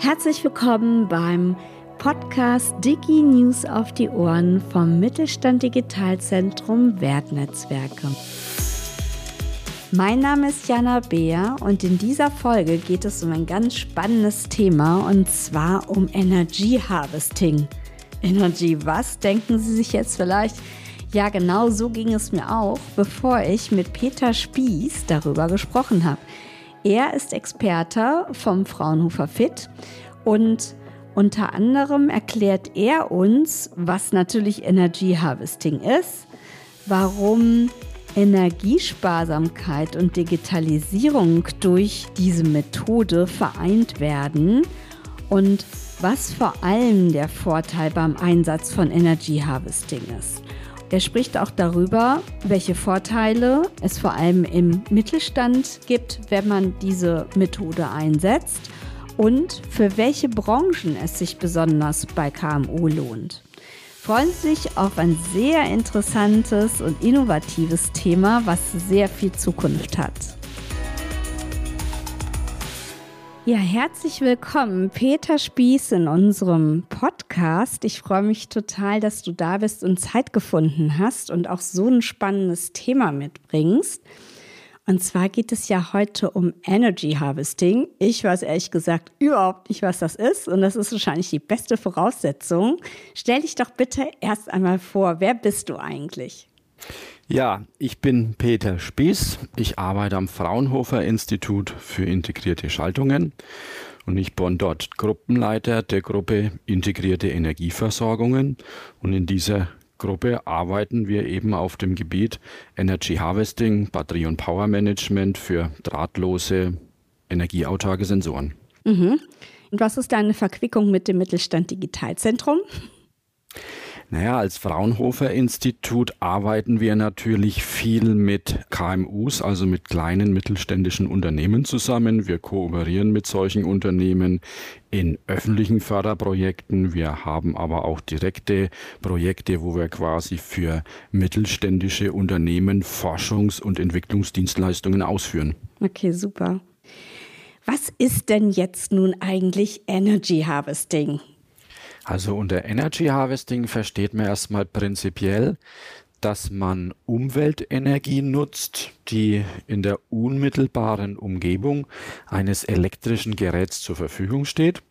Herzlich willkommen beim Podcast Digi News auf die Ohren vom Mittelstand Digitalzentrum Wertnetzwerke. Mein Name ist Jana Beer und in dieser Folge geht es um ein ganz spannendes Thema und zwar um Energy Harvesting. Energy was, denken Sie sich jetzt vielleicht? Ja, genau so ging es mir auch, bevor ich mit Peter Spieß darüber gesprochen habe. Er ist Experte vom Fraunhofer Fit und unter anderem erklärt er uns, was natürlich Energy Harvesting ist, warum Energiesparsamkeit und Digitalisierung durch diese Methode vereint werden und was vor allem der Vorteil beim Einsatz von Energy Harvesting ist. Er spricht auch darüber, welche Vorteile es vor allem im Mittelstand gibt, wenn man diese Methode einsetzt und für welche Branchen es sich besonders bei KMU lohnt. Freuen Sie sich auf ein sehr interessantes und innovatives Thema, was sehr viel Zukunft hat. Ja, herzlich willkommen, Peter Spieß in unserem Podcast. Ich freue mich total, dass du da bist und Zeit gefunden hast und auch so ein spannendes Thema mitbringst. Und zwar geht es ja heute um Energy Harvesting. Ich weiß ehrlich gesagt überhaupt nicht, was das ist. Und das ist wahrscheinlich die beste Voraussetzung. Stell dich doch bitte erst einmal vor, wer bist du eigentlich? Ja, ich bin Peter Spieß. Ich arbeite am Fraunhofer Institut für integrierte Schaltungen und ich bin dort Gruppenleiter der Gruppe Integrierte Energieversorgungen. Und in dieser Gruppe arbeiten wir eben auf dem Gebiet Energy Harvesting, Batterie- und Power Management für drahtlose, energieautarke Sensoren. Mhm. Und was ist deine Verquickung mit dem Mittelstand Digitalzentrum? Naja, als Fraunhofer Institut arbeiten wir natürlich viel mit KMUs, also mit kleinen mittelständischen Unternehmen zusammen. Wir kooperieren mit solchen Unternehmen in öffentlichen Förderprojekten. Wir haben aber auch direkte Projekte, wo wir quasi für mittelständische Unternehmen Forschungs- und Entwicklungsdienstleistungen ausführen. Okay, super. Was ist denn jetzt nun eigentlich Energy Harvesting? Also unter Energy Harvesting versteht man erstmal prinzipiell, dass man Umweltenergie nutzt, die in der unmittelbaren Umgebung eines elektrischen Geräts zur Verfügung steht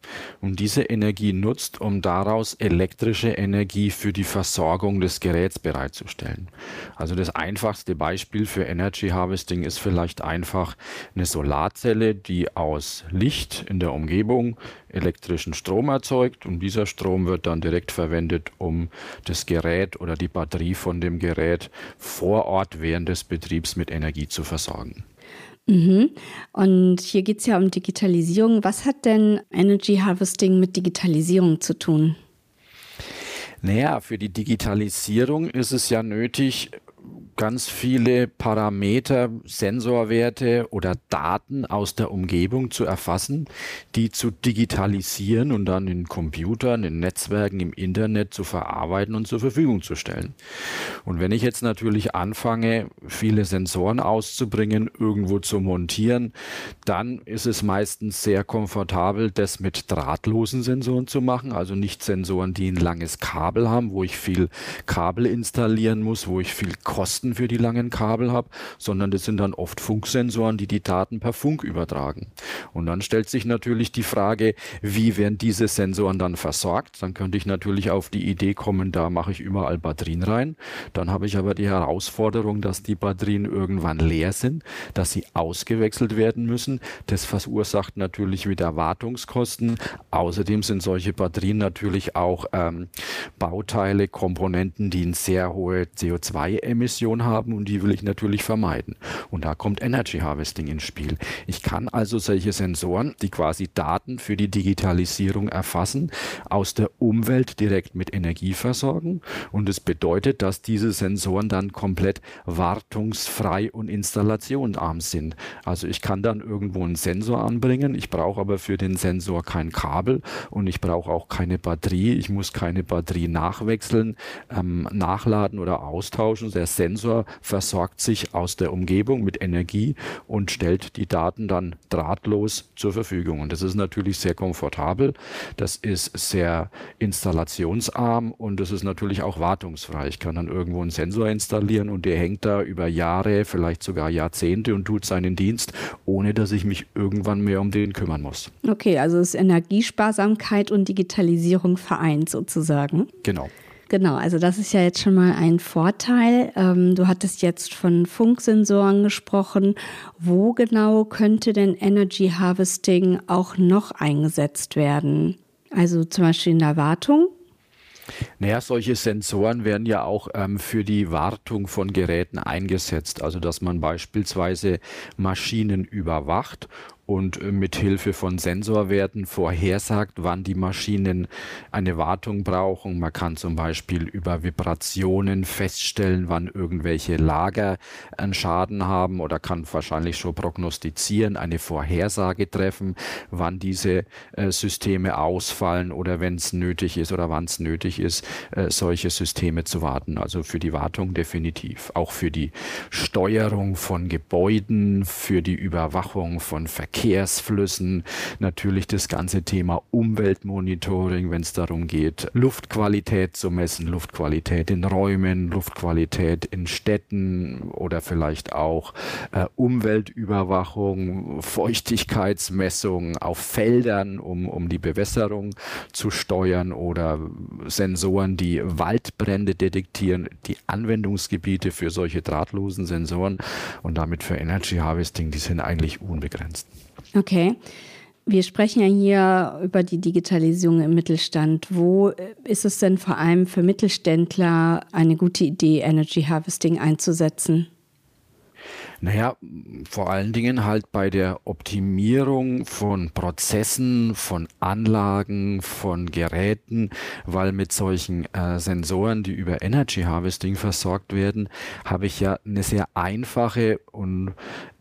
und diese Energie nutzt, um daraus elektrische Energie für die Versorgung des Geräts bereitzustellen. Also das einfachste Beispiel für Energy Harvesting ist vielleicht einfach eine Solarzelle, die aus Licht in der Umgebung elektrischen Strom erzeugt und dieser Strom wird dann direkt verwendet, um das Gerät oder die Batterie von dem Gerät vor Ort während des Betriebs mit Energie Energie zu versorgen. Mhm. Und hier geht es ja um Digitalisierung. Was hat denn Energy Harvesting mit Digitalisierung zu tun? Naja, für die Digitalisierung ist es ja nötig, ganz viele Parameter, Sensorwerte oder Daten aus der Umgebung zu erfassen, die zu digitalisieren und dann in Computern, in Netzwerken, im Internet zu verarbeiten und zur Verfügung zu stellen. Und wenn ich jetzt natürlich anfange, viele Sensoren auszubringen, irgendwo zu montieren, dann ist es meistens sehr komfortabel, das mit drahtlosen Sensoren zu machen, also nicht Sensoren, die ein langes Kabel haben, wo ich viel Kabel installieren muss, wo ich viel Kosten für die langen Kabel habe, sondern das sind dann oft Funksensoren, die die Daten per Funk übertragen. Und dann stellt sich natürlich die Frage, wie werden diese Sensoren dann versorgt? Dann könnte ich natürlich auf die Idee kommen, da mache ich überall Batterien rein. Dann habe ich aber die Herausforderung, dass die Batterien irgendwann leer sind, dass sie ausgewechselt werden müssen. Das verursacht natürlich wieder Wartungskosten. Außerdem sind solche Batterien natürlich auch ähm, Bauteile, Komponenten, die eine sehr hohe CO2-Emission Emission haben und die will ich natürlich vermeiden. Und da kommt Energy Harvesting ins Spiel. Ich kann also solche Sensoren, die quasi Daten für die Digitalisierung erfassen, aus der Umwelt direkt mit Energie versorgen. Und es das bedeutet, dass diese Sensoren dann komplett wartungsfrei und installationsarm sind. Also ich kann dann irgendwo einen Sensor anbringen. Ich brauche aber für den Sensor kein Kabel und ich brauche auch keine Batterie. Ich muss keine Batterie nachwechseln, ähm, nachladen oder austauschen. Der Sensor Sensor versorgt sich aus der Umgebung mit Energie und stellt die Daten dann drahtlos zur Verfügung. Und das ist natürlich sehr komfortabel, das ist sehr installationsarm und das ist natürlich auch wartungsfrei. Ich kann dann irgendwo einen Sensor installieren und der hängt da über Jahre, vielleicht sogar Jahrzehnte und tut seinen Dienst, ohne dass ich mich irgendwann mehr um den kümmern muss. Okay, also ist Energiesparsamkeit und Digitalisierung vereint sozusagen. Genau. Genau, also das ist ja jetzt schon mal ein Vorteil. Ähm, du hattest jetzt von Funksensoren gesprochen. Wo genau könnte denn Energy Harvesting auch noch eingesetzt werden? Also zum Beispiel in der Wartung? Naja, solche Sensoren werden ja auch ähm, für die Wartung von Geräten eingesetzt. Also dass man beispielsweise Maschinen überwacht und äh, mit Hilfe von Sensorwerten vorhersagt, wann die Maschinen eine Wartung brauchen. Man kann zum Beispiel über Vibrationen feststellen, wann irgendwelche Lager einen Schaden haben oder kann wahrscheinlich schon prognostizieren, eine Vorhersage treffen, wann diese äh, Systeme ausfallen oder wenn es nötig ist oder wann es nötig ist, äh, solche Systeme zu warten. Also für die Wartung definitiv. Auch für die Steuerung von Gebäuden, für die Überwachung von Verkehr Verkehrsflüssen, natürlich das ganze Thema Umweltmonitoring, wenn es darum geht, Luftqualität zu messen, Luftqualität in Räumen, Luftqualität in Städten oder vielleicht auch äh, Umweltüberwachung, Feuchtigkeitsmessung auf Feldern, um, um die Bewässerung zu steuern oder Sensoren, die Waldbrände detektieren, die Anwendungsgebiete für solche drahtlosen Sensoren und damit für Energy Harvesting, die sind eigentlich unbegrenzt. Okay. Wir sprechen ja hier über die Digitalisierung im Mittelstand. Wo ist es denn vor allem für Mittelständler eine gute Idee, Energy Harvesting einzusetzen? Naja, vor allen Dingen halt bei der Optimierung von Prozessen, von Anlagen, von Geräten, weil mit solchen äh, Sensoren, die über Energy Harvesting versorgt werden, habe ich ja eine sehr einfache und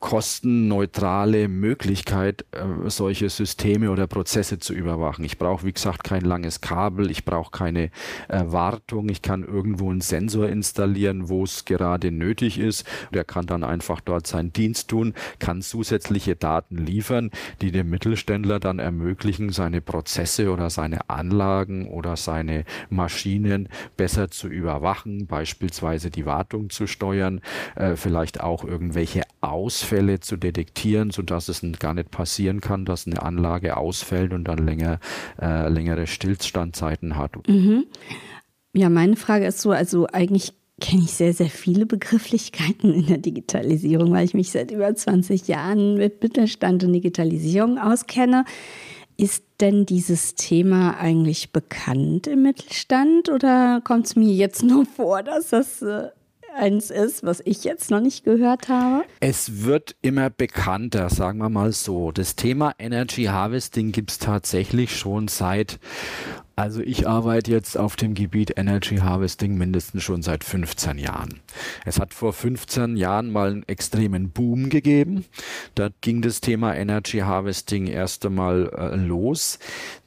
kostenneutrale Möglichkeit, äh, solche Systeme oder Prozesse zu überwachen. Ich brauche, wie gesagt, kein langes Kabel, ich brauche keine äh, Wartung, ich kann irgendwo einen Sensor installieren, wo es gerade nötig ist. Der kann dann einfach dort seinen Dienst tun, kann zusätzliche Daten liefern, die dem Mittelständler dann ermöglichen, seine Prozesse oder seine Anlagen oder seine Maschinen besser zu überwachen, beispielsweise die Wartung zu steuern, äh, vielleicht auch irgendwelche Ausfälle zu detektieren, sodass es gar nicht passieren kann, dass eine Anlage ausfällt und dann länger, äh, längere Stillstandzeiten hat. Mhm. Ja, meine Frage ist so, also eigentlich kenne ich sehr, sehr viele Begrifflichkeiten in der Digitalisierung, weil ich mich seit über 20 Jahren mit Mittelstand und Digitalisierung auskenne. Ist denn dieses Thema eigentlich bekannt im Mittelstand oder kommt es mir jetzt nur vor, dass das äh, eins ist, was ich jetzt noch nicht gehört habe? Es wird immer bekannter, sagen wir mal so. Das Thema Energy Harvesting gibt es tatsächlich schon seit also ich arbeite jetzt auf dem Gebiet Energy Harvesting mindestens schon seit 15 Jahren. Es hat vor 15 Jahren mal einen extremen Boom gegeben. Da ging das Thema Energy Harvesting erst einmal äh, los.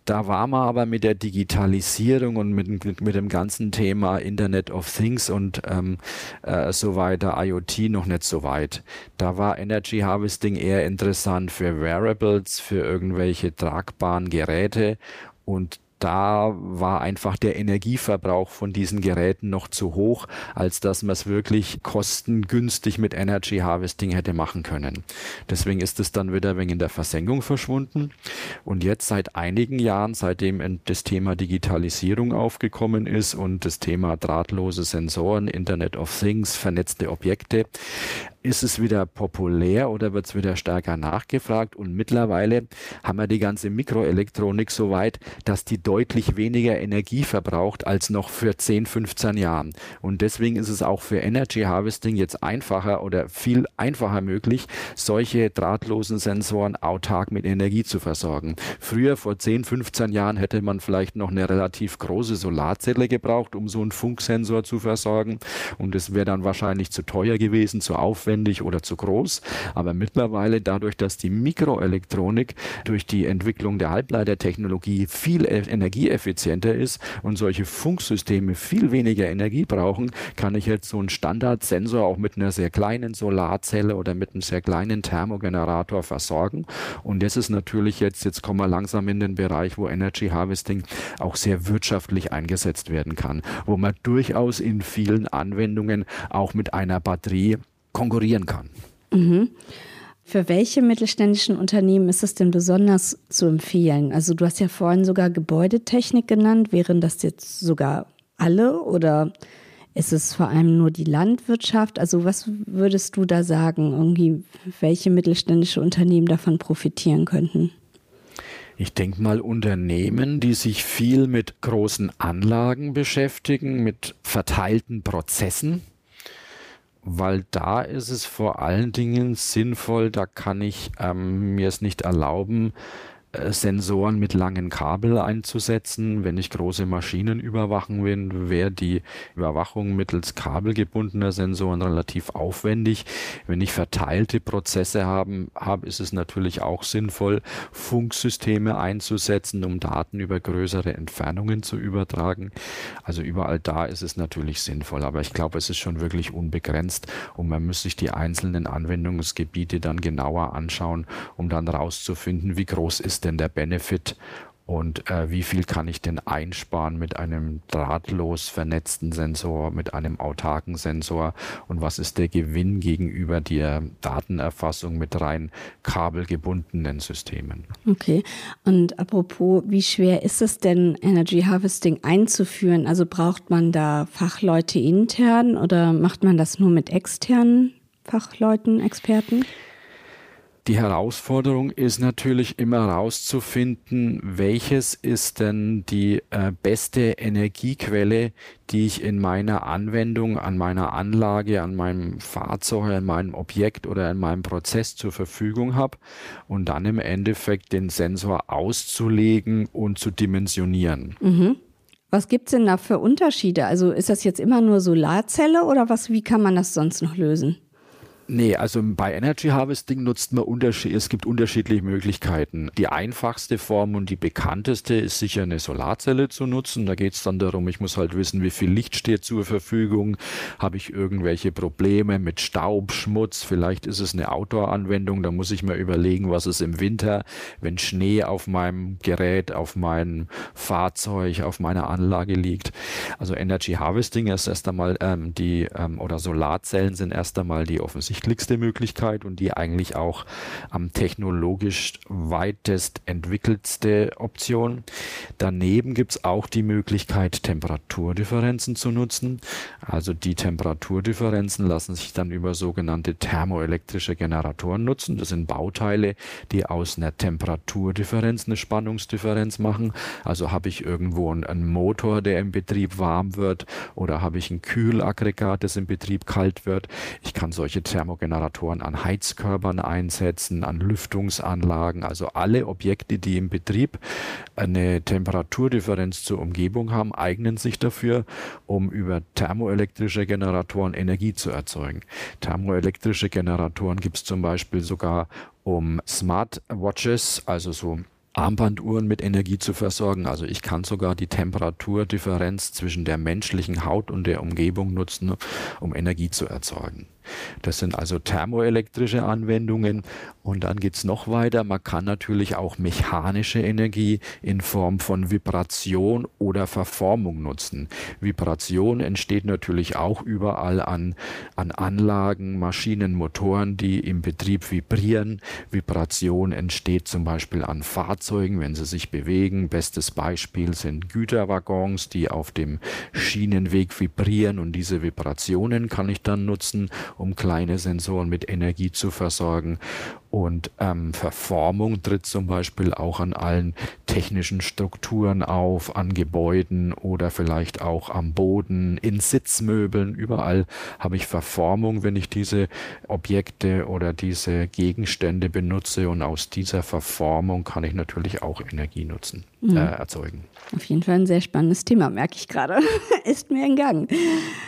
Da war man aber mit der Digitalisierung und mit, mit, dem ganzen Thema Internet of Things und ähm, äh, so weiter, IoT noch nicht so weit. Da war Energy Harvesting eher interessant für Wearables, für irgendwelche tragbaren Geräte und da war einfach der Energieverbrauch von diesen Geräten noch zu hoch, als dass man es wirklich kostengünstig mit Energy Harvesting hätte machen können. Deswegen ist es dann wieder wegen der Versenkung verschwunden. Und jetzt seit einigen Jahren, seitdem das Thema Digitalisierung aufgekommen ist und das Thema drahtlose Sensoren, Internet of Things, vernetzte Objekte, ist es wieder populär oder wird es wieder stärker nachgefragt? Und mittlerweile haben wir die ganze Mikroelektronik so weit, dass die deutlich weniger Energie verbraucht als noch für 10, 15 Jahren. Und deswegen ist es auch für Energy Harvesting jetzt einfacher oder viel einfacher möglich, solche drahtlosen Sensoren autark mit Energie zu versorgen. Früher, vor 10, 15 Jahren, hätte man vielleicht noch eine relativ große Solarzelle gebraucht, um so einen Funksensor zu versorgen. Und es wäre dann wahrscheinlich zu teuer gewesen, zu aufwendig aufwendig oder zu groß. Aber mittlerweile dadurch, dass die Mikroelektronik durch die Entwicklung der Halbleitertechnologie viel e-, energieeffizienter ist und solche Funksysteme viel weniger Energie brauchen, kann ich jetzt so einen Standardsensor auch mit einer sehr kleinen Solarzelle oder mit einem sehr kleinen Thermogenerator versorgen. Und das ist natürlich jetzt, jetzt kommen wir langsam in den Bereich, wo Energy Harvesting auch sehr wirtschaftlich eingesetzt werden kann, wo man durchaus in vielen Anwendungen auch mit einer Batterie konkurrieren kann. Mhm. Für welche mittelständischen Unternehmen ist es denn besonders zu empfehlen? Also du hast ja vorhin sogar Gebäudetechnik genannt. Wären das jetzt sogar alle oder ist es vor allem nur die Landwirtschaft? Also was würdest du da sagen, irgendwie, welche mittelständische Unternehmen davon profitieren könnten? Ich denke mal Unternehmen, die sich viel mit großen Anlagen beschäftigen, mit verteilten Prozessen, weil da ist es vor allen Dingen sinnvoll, da kann ich ähm, mir es nicht erlauben, Sensoren mit langen Kabel einzusetzen. Wenn ich große Maschinen überwachen will, wäre die Überwachung mittels kabelgebundener Sensoren relativ aufwendig. Wenn ich verteilte Prozesse haben, habe, ist es natürlich auch sinnvoll, Funksysteme einzusetzen, um Daten über größere Entfernungen zu übertragen. Also überall da ist es natürlich sinnvoll, aber ich glaube, es ist schon wirklich unbegrenzt und man muss sich die einzelnen Anwendungsgebiete dann genauer anschauen, um dann rauszufinden, wie groß ist ist denn der Benefit und äh, wie viel kann ich denn einsparen mit einem drahtlos vernetzten Sensor, mit einem autarken Sensor und was ist der Gewinn gegenüber der Datenerfassung mit rein kabelgebundenen Systemen. Okay, und apropos, wie schwer ist es denn, Energy Harvesting einzuführen? Also braucht man da Fachleute intern oder macht man das nur mit externen Fachleuten, Experten? Die Herausforderung ist natürlich immer herauszufinden, welches ist denn die äh, beste Energiequelle, die ich in meiner Anwendung, an meiner Anlage, an meinem Fahrzeug, an meinem Objekt oder in meinem Prozess zur Verfügung habe und dann im Endeffekt den Sensor auszulegen und zu dimensionieren. Mhm. Was gibt es denn da für Unterschiede? Also ist das jetzt immer nur Solarzelle oder was, wie kann man das sonst noch lösen? Nee, also bei Energy Harvesting nutzt man Unterschied, es gibt unterschiedliche Möglichkeiten. Die einfachste Form und die bekannteste ist sicher eine Solarzelle zu nutzen. Da geht es dann darum, ich muss halt wissen, wie viel Licht steht zur Verfügung. Habe ich irgendwelche Probleme mit Staub, Schmutz? Vielleicht ist es eine Outdoor-Anwendung. Da muss ich mir überlegen, was ist im Winter, wenn Schnee auf meinem Gerät, auf meinem Fahrzeug, auf meiner Anlage liegt. Also Energy Harvesting ist erst einmal ähm, die, ähm, oder Solarzellen sind erst einmal die offensichtlich offensichtlichste Möglichkeit und die eigentlich auch am technologisch weitest entwickeltste Option. Daneben gibt es auch die Möglichkeit, Temperaturdifferenzen zu nutzen. Also die Temperaturdifferenzen lassen sich dann über sogenannte thermoelektrische Generatoren nutzen. Das sind Bauteile, die aus einer Temperaturdifferenz eine Spannungsdifferenz machen. Also habe ich irgendwo einen Motor, der im Betrieb warm wird oder habe ich ein Kühlaggregat, das im Betrieb kalt wird. Ich kann solche Thermo Thermogeneratoren an Heizkörpern einsetzen, an Lüftungsanlagen, also alle Objekte, die im Betrieb eine Temperaturdifferenz zur Umgebung haben, eignen sich dafür, um über thermoelektrische Generatoren Energie zu erzeugen. Thermoelektrische Generatoren gibt es zum Beispiel sogar um Smartwatches, also so Armbanduhren mit Energie zu versorgen. Also ich kann sogar die Temperaturdifferenz zwischen der menschlichen Haut und der Umgebung nutzen, um Energie zu erzeugen. Das sind also thermoelektrische Anwendungen. Und dann geht es noch weiter. Man kann natürlich auch mechanische Energie in Form von Vibration oder Verformung nutzen. Vibration entsteht natürlich auch überall an, an Anlagen, Maschinen, Motoren, die im Betrieb vibrieren. Vibration entsteht zum Beispiel an Fahrzeugen, wenn sie sich bewegen. Bestes Beispiel sind Güterwaggons, die auf dem Schienenweg vibrieren und diese Vibrationen kann ich dann nutzen, um kleine Sensoren mit Energie zu versorgen. Und ähm, Verformung tritt zum Beispiel auch an allen technischen Strukturen auf, an Gebäuden oder vielleicht auch am Boden, in Sitzmöbeln. Überall habe ich Verformung, wenn ich diese Objekte oder diese Gegenstände benutze. Und aus dieser Verformung kann ich natürlich auch Energie nutzen, mhm. äh, erzeugen. Auf jeden Fall ein sehr spannendes Thema, merke ich gerade. Ist mir in Gang.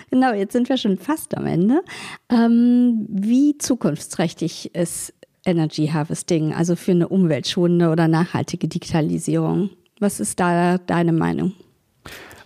Genau, jetzt sind wir schon fast am Ende. Ähm, wie zukunftsträchtig ist Energy Harvesting, also für eine umweltschonende oder nachhaltige Digitalisierung? Was ist da deine Meinung?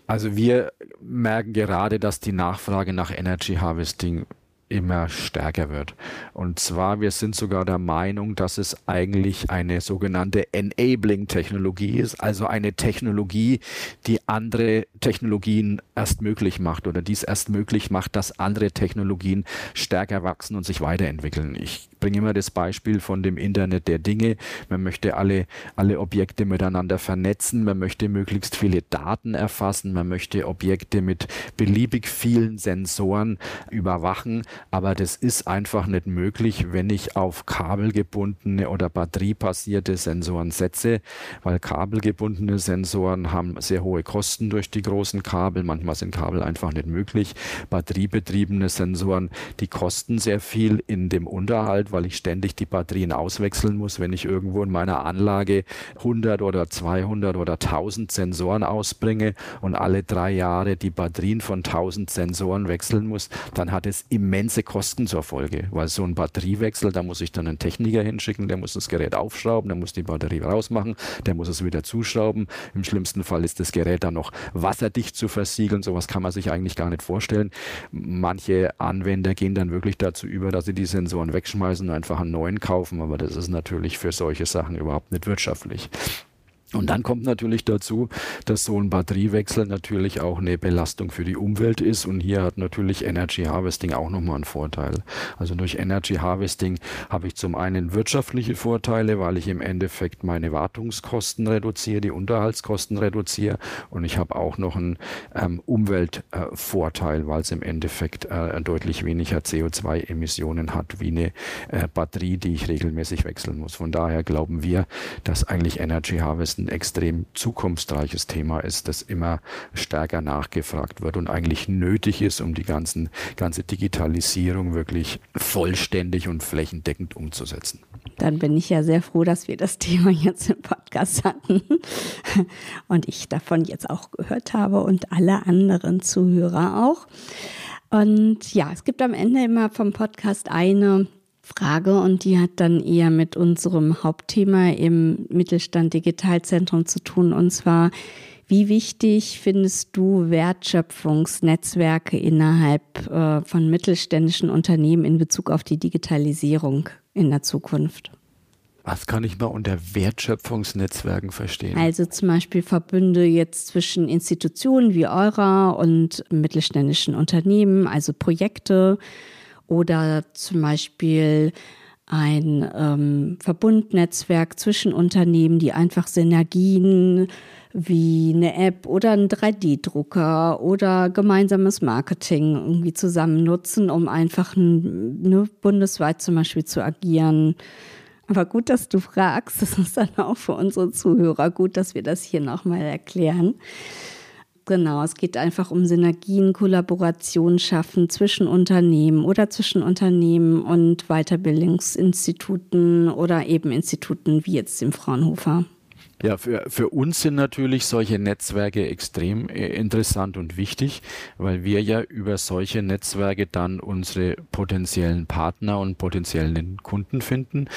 Also wir merken gerade, dass die Nachfrage nach Energy Harvesting immer stärker wird. Und zwar, wir sind sogar der Meinung, dass es eigentlich eine sogenannte Enabling-Technologie ist, also eine Technologie, die andere Technologien erst möglich macht oder dies erst möglich macht, dass andere Technologien stärker wachsen und sich weiterentwickeln. Ich bringe immer das Beispiel von dem Internet der Dinge. Man möchte alle, alle Objekte miteinander vernetzen, man möchte möglichst viele Daten erfassen, man möchte Objekte mit beliebig vielen Sensoren überwachen, aber das ist einfach nicht möglich, wenn ich auf kabelgebundene oder batteriebasierte Sensoren setze, weil kabelgebundene Sensoren haben sehr hohe Kosten durch die großen Kabel. Manchmal sind Kabel einfach nicht möglich. Batteriebetriebene Sensoren, die kosten sehr viel in dem Unterhalt, weil ich ständig die Batterien auswechseln muss, wenn ich irgendwo in meiner Anlage 100 oder 200 oder 1000 Sensoren ausbringe und alle drei Jahre die Batterien von 1000 Sensoren wechseln muss, dann hat es immense Kosten zur Folge, weil so ein Batteriewechsel, da muss ich dann einen Techniker hinschicken, der muss das Gerät aufschrauben, der muss die Batterie rausmachen, der muss es wieder zuschrauben. Im schlimmsten Fall ist das Gerät dann noch wasserdicht zu versiegeln. Sowas kann man sich eigentlich gar nicht vorstellen. Manche Anwender gehen dann wirklich dazu über, dass sie die Sensoren wegschmeißen müssen einfach einen neuen kaufen, aber das ist natürlich für solche Sachen überhaupt nicht wirtschaftlich. Und dann kommt natürlich dazu, dass so ein Batteriewechsel natürlich auch eine Belastung für die Umwelt ist. Und hier hat natürlich Energy Harvesting auch nochmal einen Vorteil. Also durch Energy Harvesting habe ich zum einen wirtschaftliche Vorteile, weil ich im Endeffekt meine Wartungskosten reduziere, die Unterhaltskosten reduziere. Und ich habe auch noch einen ähm, Umweltvorteil, äh, weil es im Endeffekt äh, deutlich weniger CO2-Emissionen hat wie eine äh, Batterie, die ich regelmäßig wechseln muss. Von daher glauben wir, dass eigentlich Energy Harvesting ein extrem zukunftsreiches Thema ist, das immer stärker nachgefragt wird und eigentlich nötig ist, um die ganzen, ganze Digitalisierung wirklich vollständig und flächendeckend umzusetzen. Dann bin ich ja sehr froh, dass wir das Thema jetzt im Podcast hatten und ich davon jetzt auch gehört habe und alle anderen Zuhörer auch. Und ja, es gibt am Ende immer vom Podcast eine Frage und die hat dann eher mit unserem Hauptthema im Mittelstand Digitalzentrum zu tun und zwar wie wichtig findest du Wertschöpfungsnetzwerke innerhalb äh, von mittelständischen Unternehmen in Bezug auf die Digitalisierung in der Zukunft? Was kann ich mal unter Wertschöpfungsnetzwerken verstehen? Also zum Beispiel Verbünde jetzt zwischen Institutionen wie eurer und mittelständischen Unternehmen, also Projekte, oder zum Beispiel ein ähm, Verbundnetzwerk zwischen Unternehmen, die einfach Synergien wie eine App oder ein 3D-Drucker oder gemeinsames Marketing irgendwie zusammen nutzen, um einfach ne, bundesweit zum Beispiel zu agieren. Aber gut, dass du fragst. Das ist dann auch für unsere Zuhörer gut, dass wir das hier nochmal erklären. Genau, es geht einfach um Synergien, Kollaboration schaffen zwischen Unternehmen oder zwischen Unternehmen und Weiterbildungsinstituten oder eben Instituten wie jetzt dem Fraunhofer. Ja, für, für uns sind natürlich solche Netzwerke extrem äh, interessant und wichtig, weil wir ja über solche Netzwerke dann unsere potenziellen Partner und potenziellen Kunden finden.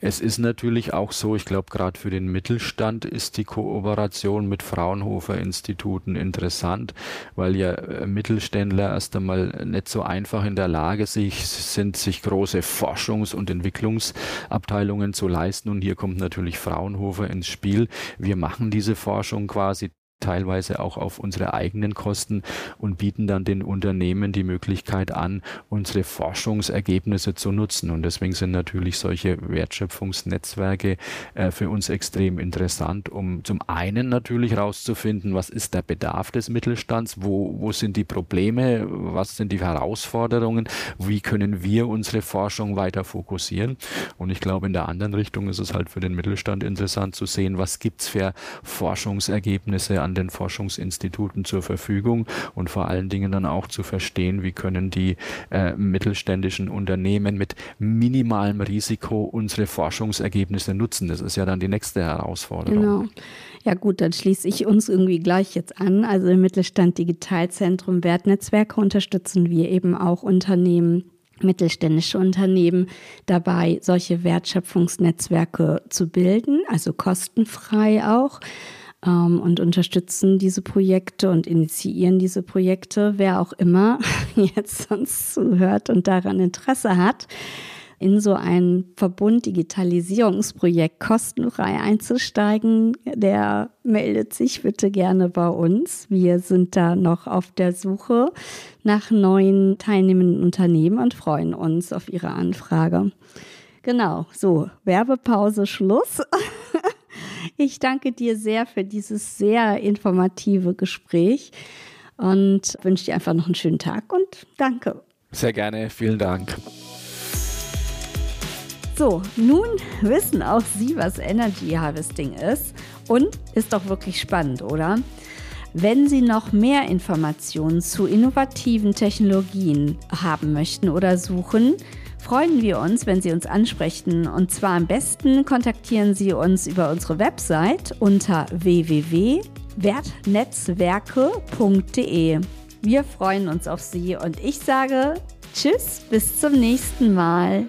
Es ist natürlich auch so, ich glaube, gerade für den Mittelstand ist die Kooperation mit Fraunhofer-Instituten interessant, weil ja äh, Mittelständler erst einmal nicht so einfach in der Lage sich, sind, sich große Forschungs- und Entwicklungsabteilungen zu leisten. Und hier kommt natürlich Fraunhofer ins Spiel wir machen diese Forschung quasi teilweise auch auf unsere eigenen Kosten und bieten dann den Unternehmen die Möglichkeit an, unsere Forschungsergebnisse zu nutzen. Und deswegen sind natürlich solche Wertschöpfungsnetzwerke äh, für uns extrem interessant, um zum einen natürlich herauszufinden, was ist der Bedarf des Mittelstands, wo, wo sind die Probleme, was sind die Herausforderungen, wie können wir unsere Forschung weiter fokussieren. Und ich glaube, in der anderen Richtung ist es halt für den Mittelstand interessant zu sehen, was gibt es für Forschungsergebnisse an den Forschungsinstituten zur Verfügung und vor allen Dingen dann auch zu verstehen, wie können die äh, mittelständischen Unternehmen mit minimalem Risiko unsere Forschungsergebnisse nutzen. Das ist ja dann die nächste Herausforderung. Genau. Ja gut, dann schließe ich uns irgendwie gleich jetzt an. Also im Mittelstand Digitalzentrum Wertnetzwerke unterstützen wir eben auch Unternehmen, mittelständische Unternehmen dabei, solche Wertschöpfungsnetzwerke zu bilden, also kostenfrei auch ähm, und unterstützen diese Projekte und initiieren diese Projekte. Wer auch immer jetzt sonst zuhört und daran Interesse hat, in so ein Verbund Digitalisierungsprojekt kostenfrei einzusteigen, der meldet sich bitte gerne bei uns. Wir sind da noch auf der Suche nach neuen teilnehmenden Unternehmen und freuen uns auf Ihre Anfrage. Genau, so, Werbepause, Schluss. Ich danke dir sehr für dieses sehr informative Gespräch und wünsche dir einfach noch einen schönen Tag und danke. Sehr gerne, vielen Dank. So, nun wissen auch Sie, was Energy Harvesting ist und ist doch wirklich spannend, oder? Wenn Sie noch mehr Informationen zu innovativen Technologien haben möchten oder suchen, freuen wir uns, wenn Sie uns ansprechen. Und zwar am besten kontaktieren Sie uns über unsere Website unter www.wertnetzwerke.de. Wir freuen uns auf Sie und ich sage Tschüss, bis zum nächsten Mal.